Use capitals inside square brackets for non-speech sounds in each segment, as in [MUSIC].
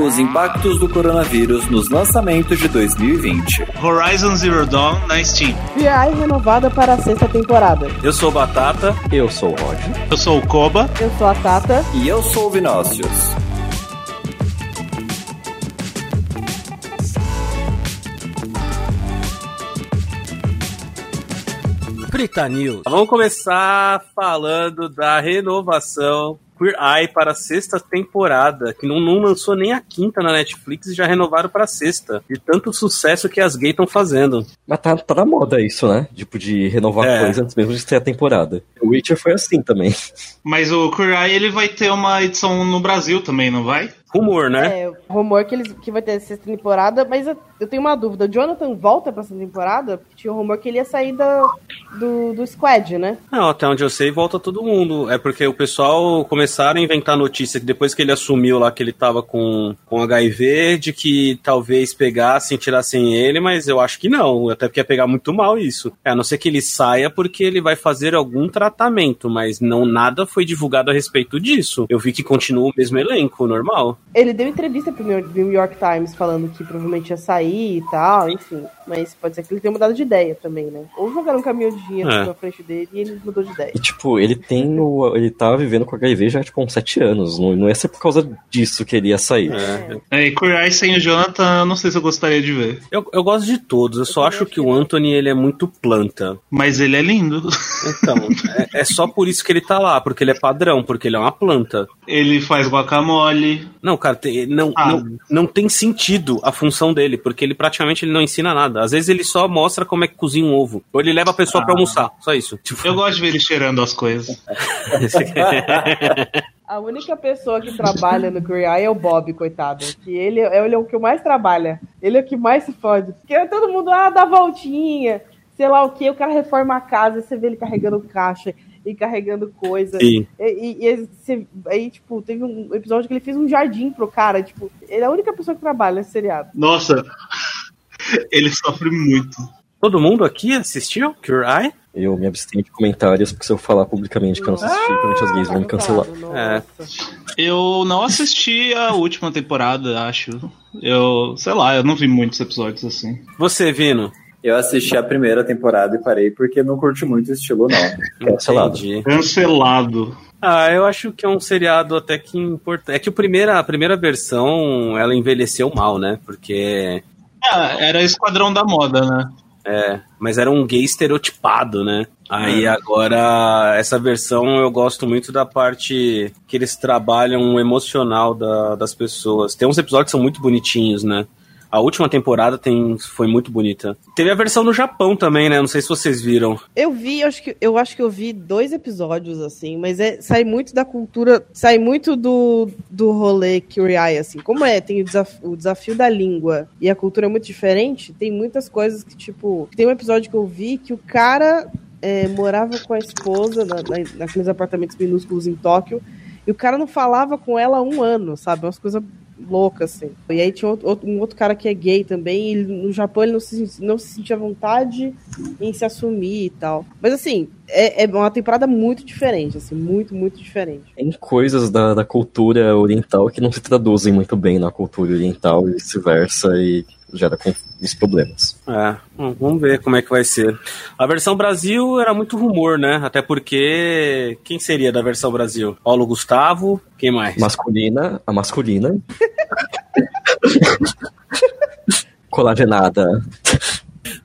Os impactos do coronavírus nos lançamentos de 2020. Horizon Zero Dawn na Steam. VI renovada para a sexta temporada. Eu sou o Batata. Eu sou o Roger. Eu sou o Koba. Eu sou a Tata. E eu sou o Vinócius. Frita News. Vamos começar falando da renovação Queer Eye para a sexta temporada, que não, não lançou nem a quinta na Netflix e já renovaram para a sexta. De tanto sucesso que as gays estão fazendo. Mas tá, tá na moda isso, né? Tipo, de renovar É. coisas antes mesmo de ter a temporada. O Witcher foi assim também. Mas o Queer Eye, ele vai ter uma edição no Brasil também, não vai? Rumor, né? É, rumor que, eles, que vai ter sexta temporada, mas eu, tenho uma dúvida. O Jonathan volta pra essa temporada? Porque tinha um rumor que ele ia sair da, do, do Squad, né? Não, até onde eu sei, volta todo mundo. É porque o pessoal começaram a inventar notícia que depois que ele assumiu lá que ele tava com, com HIV, de que talvez pegassem, tirassem ele, mas eu acho que não. Até porque ia pegar muito mal isso. É, a não ser que ele saia porque ele vai fazer algum tratamento, mas não nada foi divulgado a respeito disso. Eu vi que continua o mesmo elenco, normal. Ele deu entrevista pro New New York Times falando que provavelmente ia sair e tal, enfim. Mas pode ser que ele tenha mudado de ideia também, né? Ou jogaram um caminhão de dinheiro É. na frente dele e ele mudou de ideia. E, tipo, ele tem o. Ele tava vivendo com HIV já, tipo, há uns sete anos. Não, não ia ser por causa disso que ele ia sair. É, É, e Eye sem o Jonathan, eu não sei se eu gostaria de ver. eu, eu gosto de todos, eu só acho que o Anthony ele é muito planta. Mas ele é lindo. Então, [LAUGHS] é, é só por isso que ele tá lá, porque ele é padrão, porque ele é uma planta. Ele faz guacamole. Não, cara, tem- não, Ah. não, não tem sentido a função dele, porque ele praticamente ele não ensina nada. Às vezes ele só mostra como é que cozinha um ovo. Ou ele leva a pessoa pra Ah. almoçar, só isso. Tipo, [LAUGHS] Eu gosto de ver ele cheirando as coisas. [LAUGHS] A única pessoa que trabalha no Queer Eye é o Bob, coitado. Que ele, é- ele é o que mais trabalha. Ele é o que mais se fode. Porque todo mundo, ah, dá voltinha, sei lá o que, o cara reforma a casa, você vê ele carregando caixa e carregando coisa. Sim. E, e- e aí, tipo, teve um episódio que ele fez um jardim pro cara. Tipo, ele é a única pessoa que trabalha nesse seriado. Nossa, [LAUGHS] ele sofre muito. Todo mundo aqui assistiu Cure Eye? Eu me abstenho de comentários, porque se eu falar publicamente que eu não assisti, provavelmente as gays vão me cancelar. É. Nossa. Eu não assisti a última temporada, acho. Eu, sei lá, eu não vi muitos episódios assim. Você, Vino? Eu assisti a primeira temporada e parei porque não curti muito o estilo, não. Cancelado. Cancelado. Ah, eu acho que é um seriado até que importante. É que o primeira, a primeira versão, ela envelheceu mal, né? Porque Ah, era Esquadrão da Moda, né? É, mas era um gay estereotipado, né? Aí agora, essa versão eu gosto muito da parte que eles trabalham o emocional da- das pessoas. Tem uns episódios que são muito bonitinhos, né? A última temporada tem, foi muito bonita. Teve a versão no Japão também, né? Não sei se vocês viram. Eu vi, eu acho que eu acho que eu vi dois episódios assim, mas é sai muito da cultura, sai muito do, do rolê Curiai assim. Como é, tem o desafio, o desafio da língua e a cultura é muito diferente, tem muitas coisas que tipo, tem um episódio que eu vi que o cara é, morava com a esposa na, na, naqueles apartamentos minúsculos em Tóquio e o cara não falava com ela há um ano, sabe? Umas coisas loucas, assim. E aí tinha outro- um outro cara que é gay também, e no Japão ele não se, não se sentia vontade em se assumir e tal. Mas assim, é, é uma temporada muito diferente, assim, muito, muito diferente. Tem coisas da, da cultura oriental que não se traduzem muito bem na cultura oriental e vice-versa, e gera os problemas. É, vamos ver como é que vai ser. A versão Brasil era muito rumor, né? Até porque. Quem seria da versão Brasil? Paulo Gustavo? Quem mais? Masculina, a masculina. [LAUGHS] Colagenada.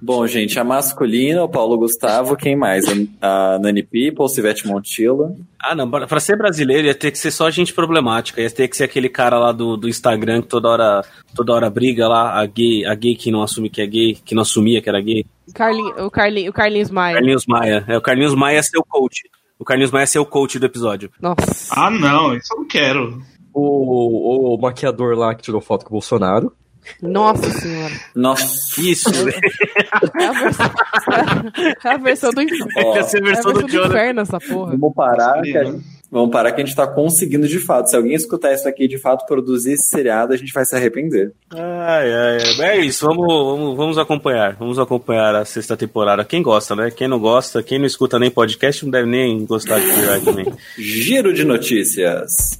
Bom, gente, a masculina, o Paulo Gustavo, quem mais? A, Nani People, Sivete Montilla. Ah, não, pra ser brasileiro ia ter que ser só gente problemática. Ia ter que ser aquele cara lá do, do Instagram que toda hora, toda hora briga lá, a gay, a gay que não assume que é gay, que não assumia que era gay. Carlin, o, Carlin, o Carlinhos Maia. Carlinhos Maia. É, o Carlinhos Maia é seu coach. O Carlinhos Maia é seu coach do episódio. Nossa. Ah, não, isso eu não quero. O, o maquiador lá que tirou foto com o Bolsonaro. Nossa senhora. Nossa. Isso, É a versão, é a versão do inferno. Ó, É a versão do do Jonathan. inferno essa porra. Vamos parar, que a gente, vamos parar que a gente tá conseguindo de fato. Se alguém escutar isso aqui e de fato produzir esse seriado, a gente vai se arrepender. Ai, ai, ai. É isso, vamos, vamos, vamos acompanhar. Vamos acompanhar a sexta temporada. Quem gosta, né? Quem não gosta, quem não escuta nem podcast, não deve nem gostar de [LAUGHS] Eye também. Giro de notícias.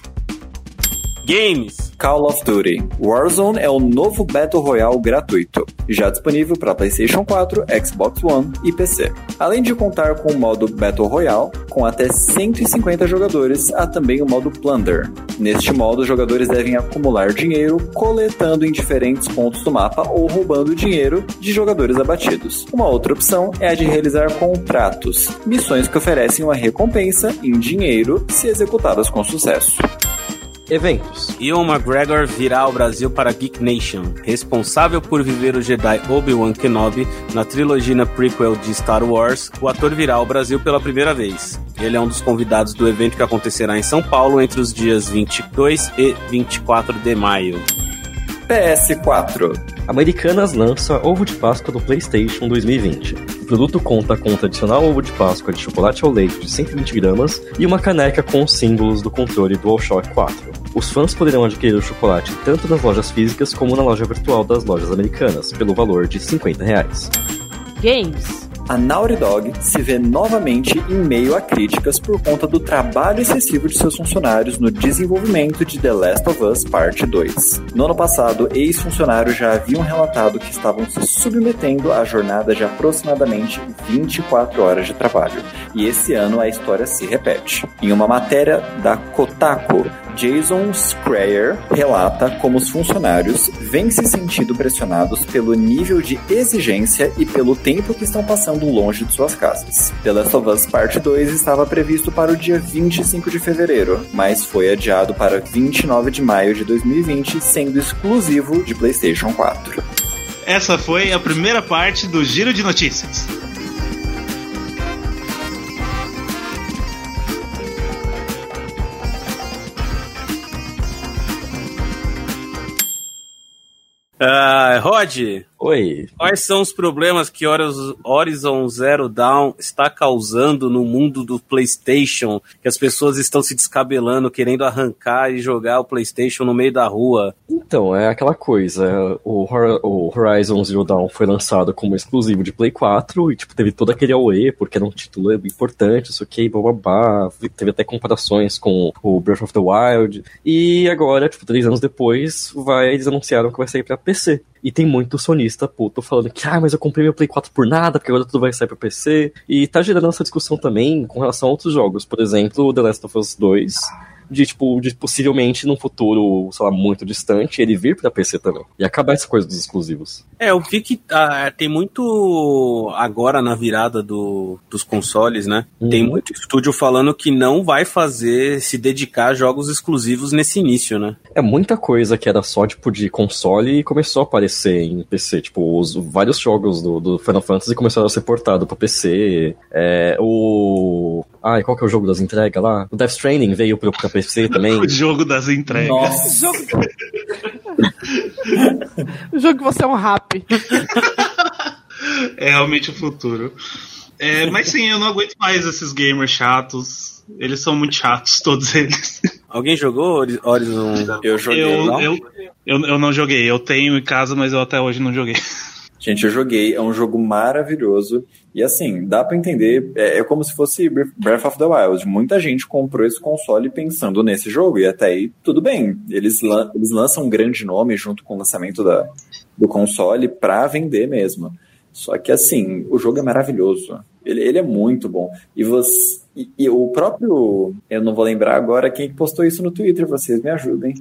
Games. Call of Duty. Warzone é o novo Battle Royale gratuito, já disponível para PlayStation 4, Xbox One e PC. Além de contar com o modo Battle Royale, com até 150 jogadores, há também o modo Plunder. Neste modo, os jogadores devem acumular dinheiro coletando em diferentes pontos do mapa ou roubando dinheiro de jogadores abatidos. Uma outra opção é a de realizar contratos, missões que oferecem uma recompensa em dinheiro se executadas com sucesso. Eventos. Ewan McGregor virá ao Brasil para Geek Nation. Responsável por viver o Jedi Obi-Wan Kenobi na trilogia prequel de Star Wars, o ator virá ao Brasil pela primeira vez. Ele é um dos convidados do evento que acontecerá em São Paulo entre os dias 22 e 24 de maio. PS4. Americanas lança ovo de Páscoa do PlayStation 2020. O produto conta com um tradicional ovo de Páscoa de chocolate ao leite de 120 gramas e uma caneca com os símbolos do controle DualShock 4. Os fãs poderão adquirir o chocolate tanto nas lojas físicas como na loja virtual das lojas americanas, pelo valor de 50 reais. Games. A Naughty Dog se vê novamente em meio a críticas por conta do trabalho excessivo de seus funcionários no desenvolvimento de The Last of Us Parte 2. No ano passado, ex-funcionários já haviam relatado que estavam se submetendo a jornada de aproximadamente 24 horas de trabalho. E esse ano a história se repete. Em uma matéria da Kotaku, Jason Schreier relata como os funcionários vêm se sentindo pressionados pelo nível de exigência e pelo tempo que estão passando longe de suas casas. The Last of Us Parte 2 estava previsto para o dia 25 de fevereiro, mas foi adiado para 29 de maio de 2020, sendo exclusivo de PlayStation 4. Essa foi a primeira parte do Giro de Notícias. Ah, Rod, Oi. quais são os problemas que Horiz- Horizon Zero Dawn está causando no mundo do PlayStation? Que as pessoas estão se descabelando, querendo arrancar e jogar o PlayStation no meio da rua. Então, é aquela coisa, o, o Horizon Zero Dawn foi lançado como exclusivo de Play 4 e, tipo, teve todo aquele AOE, porque era um título importante, isso aqui, bababá, teve até comparações com o Breath of the Wild, e agora, tipo, três anos depois, vai, eles anunciaram que vai sair pra PC. E tem muito sonista puto falando que, ah, mas eu comprei meu Play 4 por nada, porque agora tudo vai sair pra PC. E tá gerando essa discussão também com relação a outros jogos. Por exemplo, The Last of Us 2, de, tipo, de possivelmente num futuro, sei lá, muito distante, ele vir pra PC também. E acabar essa coisa dos exclusivos. É, eu vi que ah, tem muito agora na virada do, dos consoles, né? Tem Uhum. muito estúdio falando que não vai fazer, se dedicar a jogos exclusivos nesse início, né? É muita coisa que era só, tipo, de console e começou a aparecer em PC. Tipo, os, vários jogos do, do Final Fantasy começaram a ser portados pra PC. É, o... Ai, qual que é o jogo das entregas lá? O Death Stranding veio pro, pra PC também. [LAUGHS] O jogo das entregas. Nossa, Jogo... [LAUGHS] o jogo que você é um rap. [LAUGHS] É realmente o futuro. É, mas sim, eu não aguento mais esses gamers chatos. Eles são muito chatos, todos eles. Alguém jogou Hori- Horizon? eu joguei. Eu, não? eu, eu, eu não joguei. Eu tenho em casa, mas eu até hoje não joguei. Gente, eu joguei, é um jogo maravilhoso. E assim, dá pra entender, é, é como se fosse Breath of the Wild. Muita gente comprou esse console pensando nesse jogo, e até aí tudo bem. Eles, lan- eles lançam um grande nome junto com o lançamento da, do console pra vender mesmo. Só que assim, o jogo é maravilhoso. Ele, ele é muito bom. E você. E, e o próprio. Eu não vou lembrar agora quem que postou isso no Twitter, vocês me ajudem.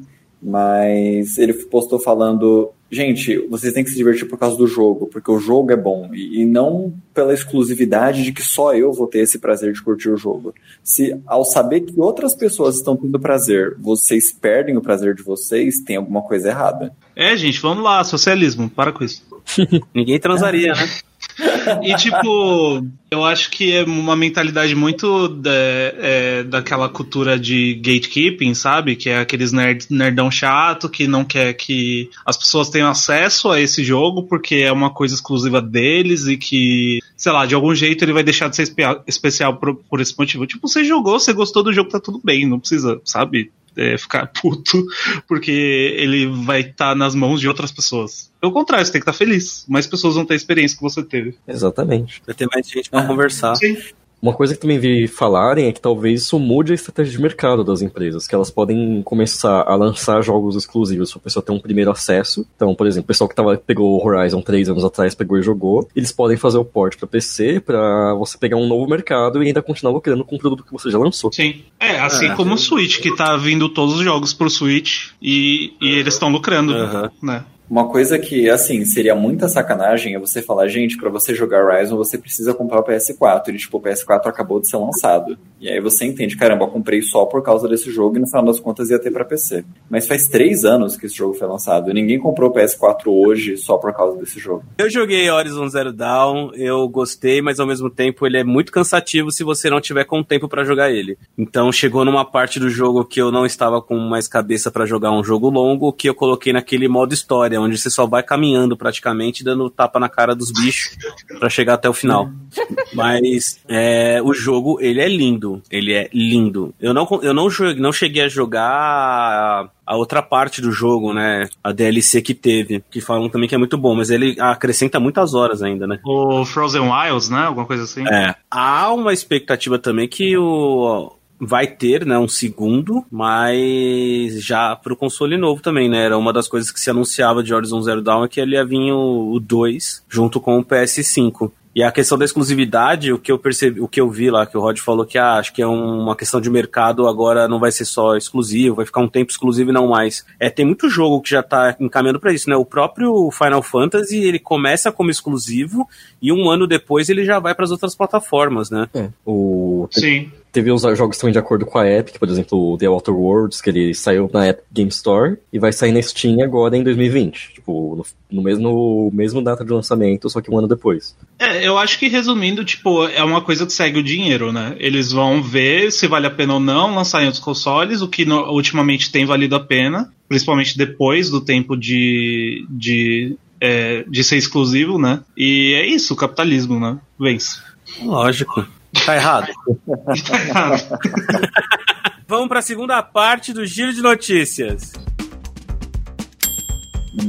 Mas ele postou falando: gente, vocês têm que se divertir por causa do jogo, porque o jogo é bom. E, e não pela exclusividade de que só eu vou ter esse prazer de curtir o jogo. Se ao saber que outras pessoas estão tendo prazer, vocês perdem o prazer de vocês, tem alguma coisa errada. É, gente, vamos lá, socialismo, para com isso. [LAUGHS] Ninguém transaria, né? [LAUGHS] E, tipo, eu acho que é uma mentalidade muito da, é, daquela cultura de gatekeeping, sabe? Que é aqueles nerd, nerdão chato que não quer que as pessoas tenham acesso a esse jogo porque é uma coisa exclusiva deles e que, sei lá, de algum jeito ele vai deixar de ser espe- especial por, por esse motivo. Tipo, você jogou, você gostou do jogo, tá tudo bem, não precisa, sabe? é, ficar [LAUGHS] puto porque ele vai estar nas mãos de outras pessoas. Pelo contrário, você tem que estar feliz. Mais pessoas vão ter a experiência que você teve. Exatamente. Vai ter mais gente pra [LAUGHS] conversar. Sim. Uma coisa que também vi falarem é que talvez isso mude a estratégia de mercado das empresas, que elas podem começar a lançar jogos exclusivos para a pessoa ter um primeiro acesso. Então, por exemplo, o pessoal que tava, pegou o Horizon três anos atrás, pegou e jogou, eles podem fazer o port para PC para você pegar um novo mercado e ainda continuar lucrando com o produto que você já lançou. Sim. É, assim é. como o Switch, que tá vindo todos os jogos pro Switch e, e eles estão lucrando, uhum. né? Uma coisa que, assim, seria muita sacanagem é você falar, gente, para você jogar Horizon você precisa comprar o PS4. E, tipo, o PS4 acabou de ser lançado. E aí você entende, caramba, eu comprei só por causa desse jogo e no final das contas ia ter para PC. Mas faz três anos que esse jogo foi lançado ninguém comprou o PS4 hoje só por causa desse jogo. Eu joguei Horizon Zero Dawn, eu gostei, mas ao mesmo tempo ele é muito cansativo se você não tiver com tempo para jogar ele. Então chegou numa parte do jogo que eu não estava com mais cabeça para jogar um jogo longo, que eu coloquei naquele modo história, onde você só vai caminhando praticamente, dando tapa na cara dos bichos para chegar até o final. Mas é, o jogo, ele é lindo. Ele é lindo. Eu não, eu não, não cheguei a jogar a, a outra parte do jogo, né? A DLC que teve, que falam também que é muito bom, mas ele acrescenta muitas horas ainda, né? O Frozen Wilds, né? Alguma coisa assim. É. Há uma expectativa também que o vai ter, né, um segundo, mas já pro console novo também, né? Era uma das coisas que se anunciava de Horizon Zero Dawn é que ele ia vir o 2 junto com o PS5. E a questão da exclusividade, o que eu percebi, o que eu vi lá, que o Rod falou que ah, acho que é uma questão de mercado, agora não vai ser só exclusivo, vai ficar um tempo exclusivo e não mais. É, tem muito jogo que já tá encaminhando para isso, né? O próprio Final Fantasy, ele começa como exclusivo e um ano depois ele já vai para as outras plataformas, né? É, o... Sim teve os jogos também de acordo com a Epic, por exemplo, o The Outer Worlds, que ele saiu na Epic Game Store e vai sair na Steam agora em 2020. Tipo, no, no mesmo, mesmo data de lançamento, só que um ano depois. É, eu acho que resumindo, tipo, é uma coisa que segue o dinheiro, né? Eles vão ver se vale a pena ou não lançar em outros consoles, o que no, ultimamente tem valido a pena, principalmente depois do tempo de, de, é, de ser exclusivo, né? E é isso, o capitalismo, né? Vence. Lógico. Tá errado. tá errado. [LAUGHS] Vamos para a segunda parte do giro de notícias.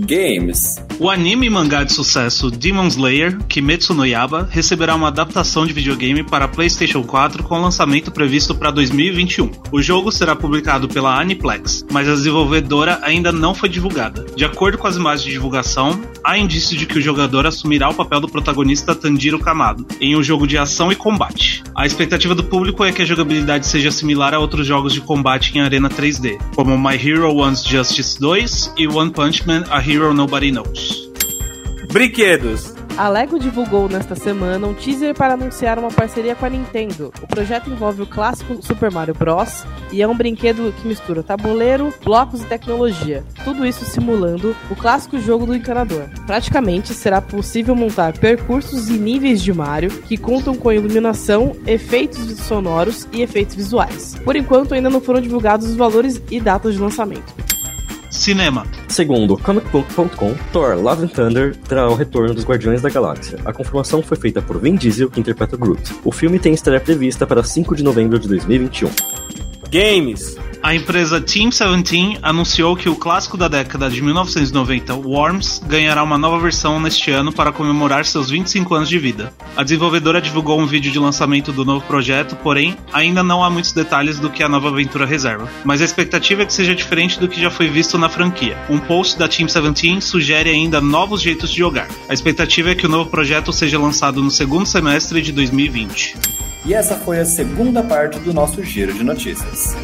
Games. O anime e mangá de sucesso Demon Slayer, Kimetsu no Yaba, receberá uma adaptação de videogame para PlayStation 4 com lançamento previsto para 2021. O jogo será publicado pela Aniplex, mas a desenvolvedora ainda não foi divulgada. De acordo com as imagens de divulgação, há indícios de que o jogador assumirá o papel do protagonista Tanjiro Kamado em um jogo de ação e combate. A expectativa do público é que a jogabilidade seja similar a outros jogos de combate em arena 3D, como My Hero One's Justice 2 e One Punch Man: A Hero Nobody Knows. Brinquedos. A Lego divulgou nesta semana um teaser para anunciar uma parceria com a Nintendo. O projeto envolve o clássico Super Mario Bros. e é um brinquedo que mistura tabuleiro, blocos e tecnologia. Tudo isso simulando o clássico jogo do encanador. Praticamente será possível montar percursos e níveis de Mario que contam com iluminação, efeitos sonoros e efeitos visuais. Por enquanto ainda não foram divulgados os valores e datas de lançamento. Cinema. Segundo comicbook.com, Thor Love and Thunder terá o retorno dos Guardiões da Galáxia. A confirmação foi feita por Vin Diesel, que interpreta Groot. O filme tem estreia prevista para 5 de novembro de 2021. Games. A empresa Team 17 anunciou que o clássico da década de 1990, Worms, ganhará uma nova versão neste ano para comemorar seus 25 anos de vida. A desenvolvedora divulgou um vídeo de lançamento do novo projeto, porém, ainda não há muitos detalhes do que a nova aventura reserva. Mas a expectativa é que seja diferente do que já foi visto na franquia. Um post da Team 17 sugere ainda novos jeitos de jogar. A expectativa é que o novo projeto seja lançado no segundo semestre de 2020. E essa foi a segunda parte do nosso giro de notícias.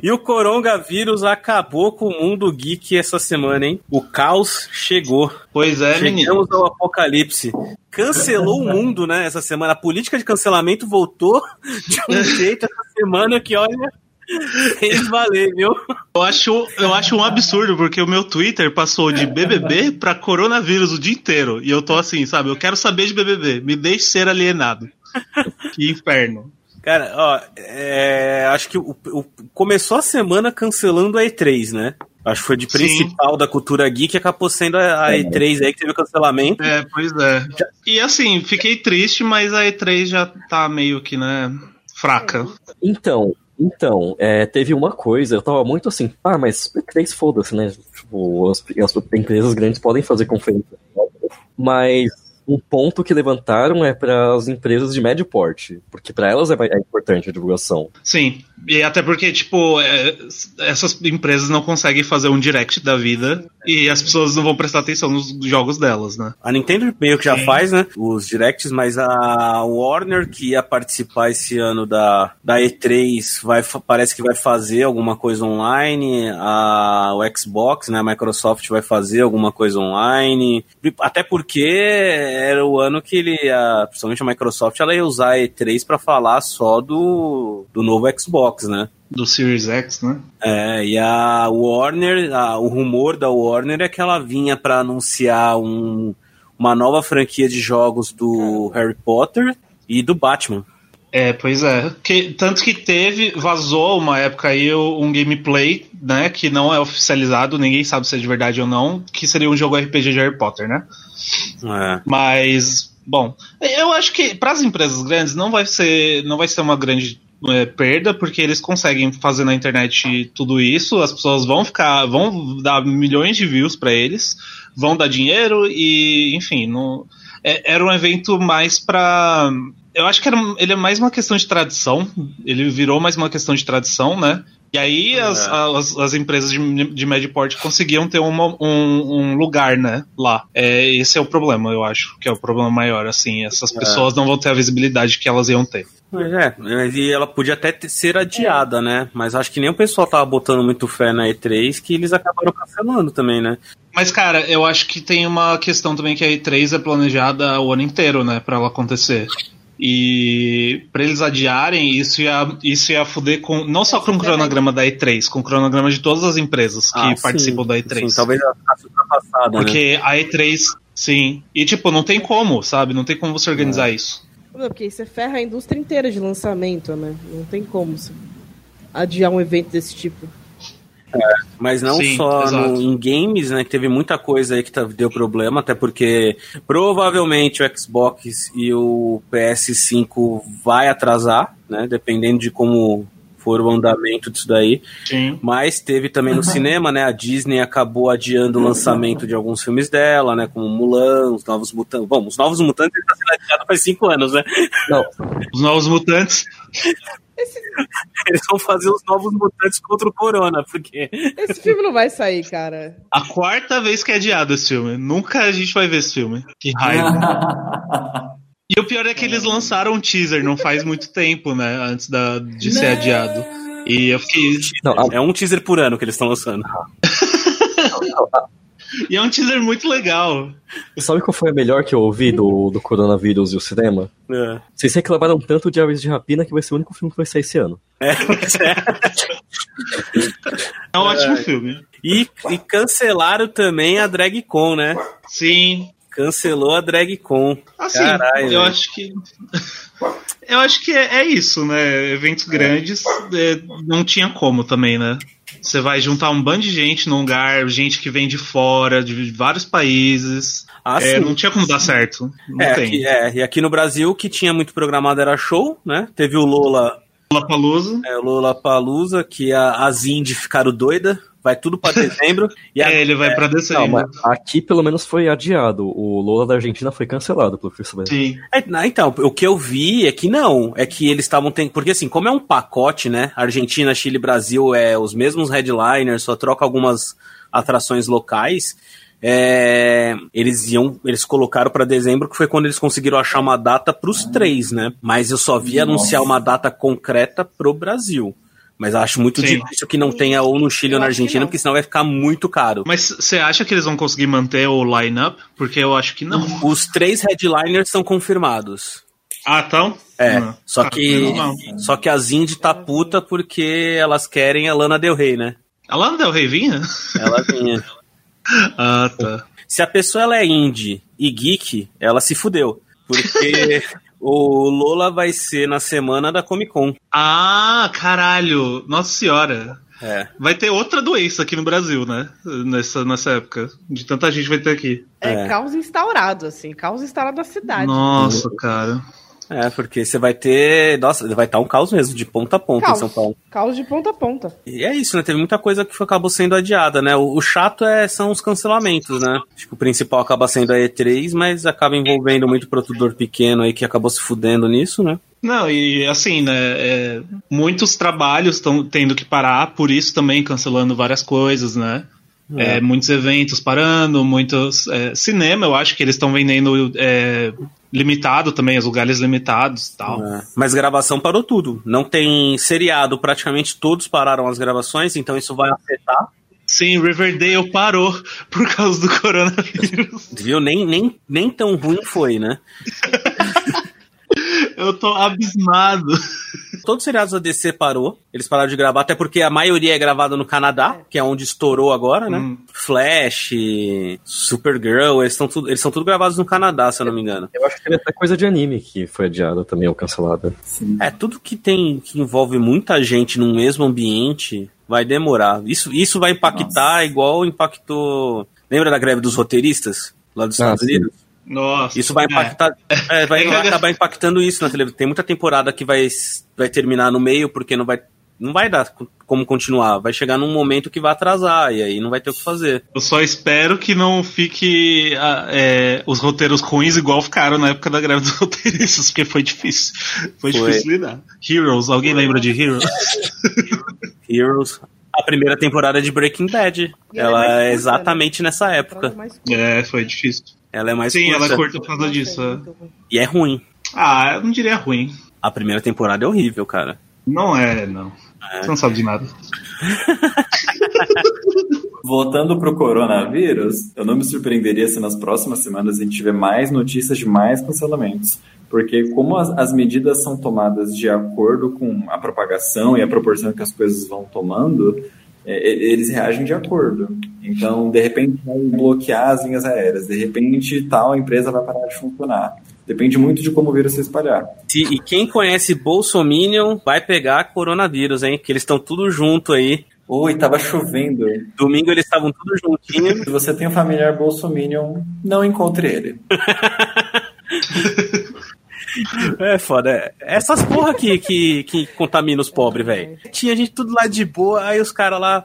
E o coronavírus acabou com o mundo geek essa semana, hein? O caos chegou. Pois é, Chegamos menino. ao apocalipse. Cancelou o mundo, né? Essa semana. A política de cancelamento voltou [LAUGHS] de um [LAUGHS] jeito essa semana que, olha, fez valer, viu? Eu acho, eu acho um absurdo, porque o meu Twitter passou de BBB pra coronavírus o dia inteiro. E eu tô assim, sabe? Eu quero saber de BBB. Me deixe ser alienado. Que inferno. Cara, ó, é, acho que o, o, começou a semana cancelando a E3, né? Acho que foi de principal Sim. da cultura geek acabou sendo a, a E3 aí que teve o cancelamento. É, pois é. E assim, fiquei triste, mas a E3 já tá meio que, né, fraca. Então, Então, é, teve uma coisa, eu tava muito assim, ah, mas E3 foda-se, né? Tipo, as, as empresas grandes podem fazer conferência. Mas um ponto que levantaram é para as empresas de médio porte, porque para elas é, é, importante a divulgação. Sim, e até porque, tipo, é, essas empresas não conseguem fazer um direct da vida e as pessoas não vão prestar atenção nos jogos delas, né? A Nintendo meio que já Sim. faz, né? Os directs, mas a Warner, que ia participar esse ano da, da E3, vai, parece que vai fazer alguma coisa online. A, o Xbox, né? A Microsoft vai fazer alguma coisa online. Até porque era o ano que ele, a, principalmente a Microsoft, ela ia usar a E3 para falar só do, do novo Xbox, né? Do Series X, né? É, e a Warner, a, o rumor da Warner é que ela vinha para anunciar um, uma nova franquia de jogos do Harry Potter e do Batman. É, pois é. Que, tanto que teve, vazou uma época aí um gameplay, né? Que não é oficializado, ninguém sabe se é de verdade ou não, que seria um jogo RPG de Harry Potter, né? É. Mas, bom, eu acho que para as empresas grandes não vai ser, não vai ser uma grande é, perda, porque eles conseguem fazer na internet tudo isso, as pessoas vão ficar, vão dar milhões de views para eles, vão dar dinheiro e, enfim, não, é, era um evento mais para eu acho que era, ele é mais uma questão de tradição. Ele virou mais uma questão de tradição, né? E aí é. as, as, as, empresas de, de médio porte conseguiam ter uma, um, um, lugar, né, lá. É, esse é o problema, eu acho, que é o problema maior, assim. Essas é. pessoas não vão ter a visibilidade que elas iam ter. Mas é, e ela podia até ter, ser adiada, né? Mas acho que nem o pessoal tava botando muito fé na E3, que eles acabaram cancelando também, né? Mas, cara, eu acho que tem uma questão também que a E3 é planejada o ano inteiro, né, pra ela acontecer. E para eles adiarem, isso ia, isso ia fuder com não só com o cronograma da E3, com o cronograma de todas as empresas que ah, participam sim, da E3. Sim, talvez a ultrapassada. Né? Porque né? a E3, sim. E tipo, não tem como, sabe? Não tem como você organizar é. isso. Porque você ferra a indústria inteira de lançamento, né? Não tem como adiar um evento desse tipo. É, mas não Sim, só no, em games, né? Que teve muita coisa aí que tá, deu problema, até porque provavelmente o Xbox e o PS5 vai atrasar, né? Dependendo de como for o andamento disso daí. Sim. Mas teve também no cinema, né? A Disney acabou adiando o lançamento de alguns filmes dela, né? Como Mulan, os Novos Mutantes. Bom, os Novos Mutantes está sendo adiado faz cinco anos, né? Não. Os Novos Mutantes. Esse... [LAUGHS] Eles vão fazer os novos mutantes contra o Corona, porque. Esse filme não vai sair, cara. A quarta vez que é adiado esse filme. Nunca a gente vai ver esse filme. Que raiva. [LAUGHS] e o pior é que eles lançaram um teaser não faz muito tempo, né? Antes da, de ser adiado. E eu fiquei. Não, é um teaser por ano que eles estão lançando. [LAUGHS] E é um teaser muito legal. Sabe qual foi a melhor que eu ouvi do, do coronavírus e o cinema? É. Vocês reclamaram tanto de Aves de Rapina que vai ser o único filme que vai sair esse ano. É, é. é um ótimo é. filme. E, e cancelaram também a Drag Con, né? Sim. Cancelou a Drag Con. Assim, Caralho, eu acho que. [LAUGHS] Eu acho que é, é isso, né? Eventos grandes é, não tinha como também, né? Você vai juntar um bando de gente num lugar, gente que vem de fora, de vários países. Ah, é, não tinha como dar certo. Não é, tem. Aqui, é, e aqui no Brasil, o que tinha muito programado era show, né? Teve o Lola. Lola Palusa. É, o Lola Palusa, que a, as indie ficaram doida vai tudo para [LAUGHS] dezembro. e é, ele vai é, para dezembro. Não, aqui pelo menos foi adiado. O Lola da Argentina foi cancelado, pelo que eu Sim. É, então, o que eu vi é que não. É que eles estavam tendo. Porque assim, como é um pacote, né? Argentina, Chile, Brasil é os mesmos headliners, só troca algumas atrações locais. É, eles iam, eles colocaram para dezembro, que foi quando eles conseguiram achar uma data para os três, né? Mas eu só vi Nossa. anunciar uma data concreta pro Brasil. Mas acho muito Sim. difícil que não tenha ou no Chile ou na Argentina, porque senão vai ficar muito caro. Mas você acha que eles vão conseguir manter o line-up? Porque eu acho que não. Os três headliners são confirmados. Ah, então? É. Não. Só ah, que. Só que as indie tá puta porque elas querem a Lana Del Rey, né? A Lana Del Rey vinha? Ela vinha. [LAUGHS] [LAUGHS] ah, tá. Se a pessoa ela é indie e geek, ela se fudeu. Porque [LAUGHS] O Lola vai ser na semana da Comic Con. Ah, caralho! Nossa senhora! É. Vai ter outra doença aqui no Brasil, né? Nessa, nessa época. De tanta gente vai ter aqui. É, é. caos instaurado, assim. Caos instaurado na cidade. Nossa, cara. É, porque você vai ter. Nossa, vai estar um caos mesmo, de ponta a ponta Caos. em São Paulo. Caos de ponta a ponta. E é isso, né? Teve muita coisa que acabou sendo adiada, né? O, o chato é, são os cancelamentos, né? Acho que o principal acaba sendo a E3, mas acaba envolvendo muito produtor pequeno aí que acabou se fudendo nisso, né? Não, e assim, né? é, muitos trabalhos estão tendo que parar, por isso também cancelando várias coisas, né? É, muitos eventos parando, muitos. é, cinema, eu acho que eles estão vendendo é, limitado também, os lugares limitados e tal. É. Mas gravação parou tudo. Não tem seriado, praticamente todos pararam as gravações, então isso vai afetar. Sim, Riverdale parou por causa do coronavírus. Viu? Nem, nem, nem tão ruim foi, né? [LAUGHS] Eu tô abismado. Todos os seriados da DC parou. Eles pararam de gravar, até porque a maioria é gravada no Canadá, que é onde estourou agora, né? Hum. Flash, Supergirl, eles estão tudo, eles são tudo gravados no Canadá, se eu não me engano. Eu acho que teve até coisa de anime que foi adiada também ou cancelada. É, tudo que tem que envolve muita gente num mesmo ambiente vai demorar. Isso, isso vai impactar igual impactou. Lembra da greve dos roteiristas? Lá dos Ah, Estados sim. Unidos? Nossa. Isso vai é. impactar. é, vai, [LAUGHS] vai acabar impactando isso na televisão. Tem muita temporada que vai, vai terminar no meio porque não vai. Não vai dar co- como continuar. Vai chegar num momento que vai atrasar e aí não vai ter o que fazer. Eu só espero que não fique é, os roteiros ruins igual ficaram na época da greve dos [LAUGHS] roteiristas, porque foi difícil. Foi, Foi. difícil lidar. Heroes, alguém lembra de Heroes? [LAUGHS] Heroes. A primeira temporada de Breaking Bad. E ela é é curta, exatamente nessa época. Curta. é, foi difícil. Ela é mais Sim, ela é curta. curta por causa disso. é é. E é ruim. Ah, eu não diria ruim. A primeira temporada é horrível, cara. Não é, não. Você não sabe de nada. [LAUGHS] Voltando pro coronavírus, eu não me surpreenderia se nas próximas semanas a gente tiver mais notícias de mais cancelamentos. Porque como as, as medidas são tomadas de acordo com a propagação e a proporção que as coisas vão tomando, é, eles reagem de acordo. Então, de repente, vão bloquear as linhas aéreas. De repente, tal empresa vai parar de funcionar. Depende muito de como o vírus se espalhar. E quem conhece Bolsominion vai pegar coronavírus, hein? Que eles estão tudo junto aí. Oi, tava chovendo. Domingo eles estavam tudo juntinhos. Se você tem um familiar bolsominion, não encontre ele. [LAUGHS] É foda. é. Essas porra que, que, que contamina os pobres, velho. Tinha gente tudo lá de boa, aí os caras lá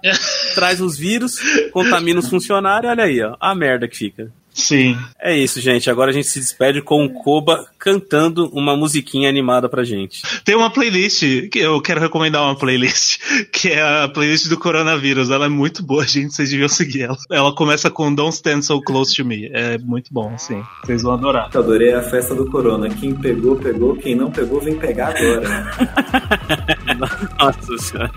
traz os vírus, contamina os funcionários, olha aí, ó. A merda que fica. Sim. É isso, gente. Agora a gente se despede com o Koba cantando uma musiquinha animada pra gente. Tem uma playlist, que eu quero recomendar uma playlist, [LAUGHS] que é a playlist do coronavírus. Ela é muito boa, gente, vocês deviam seguir ela. Ela começa com Don't Stand So Close to Me. É muito bom, sim. Vocês vão adorar. Eu adorei a festa do corona. Quem pegou, pegou. Quem não pegou, vem pegar agora. [LAUGHS] Nossa senhora.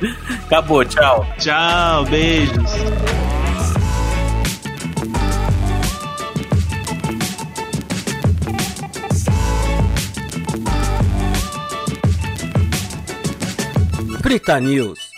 Acabou, tchau. Tchau, beijos. Brita News.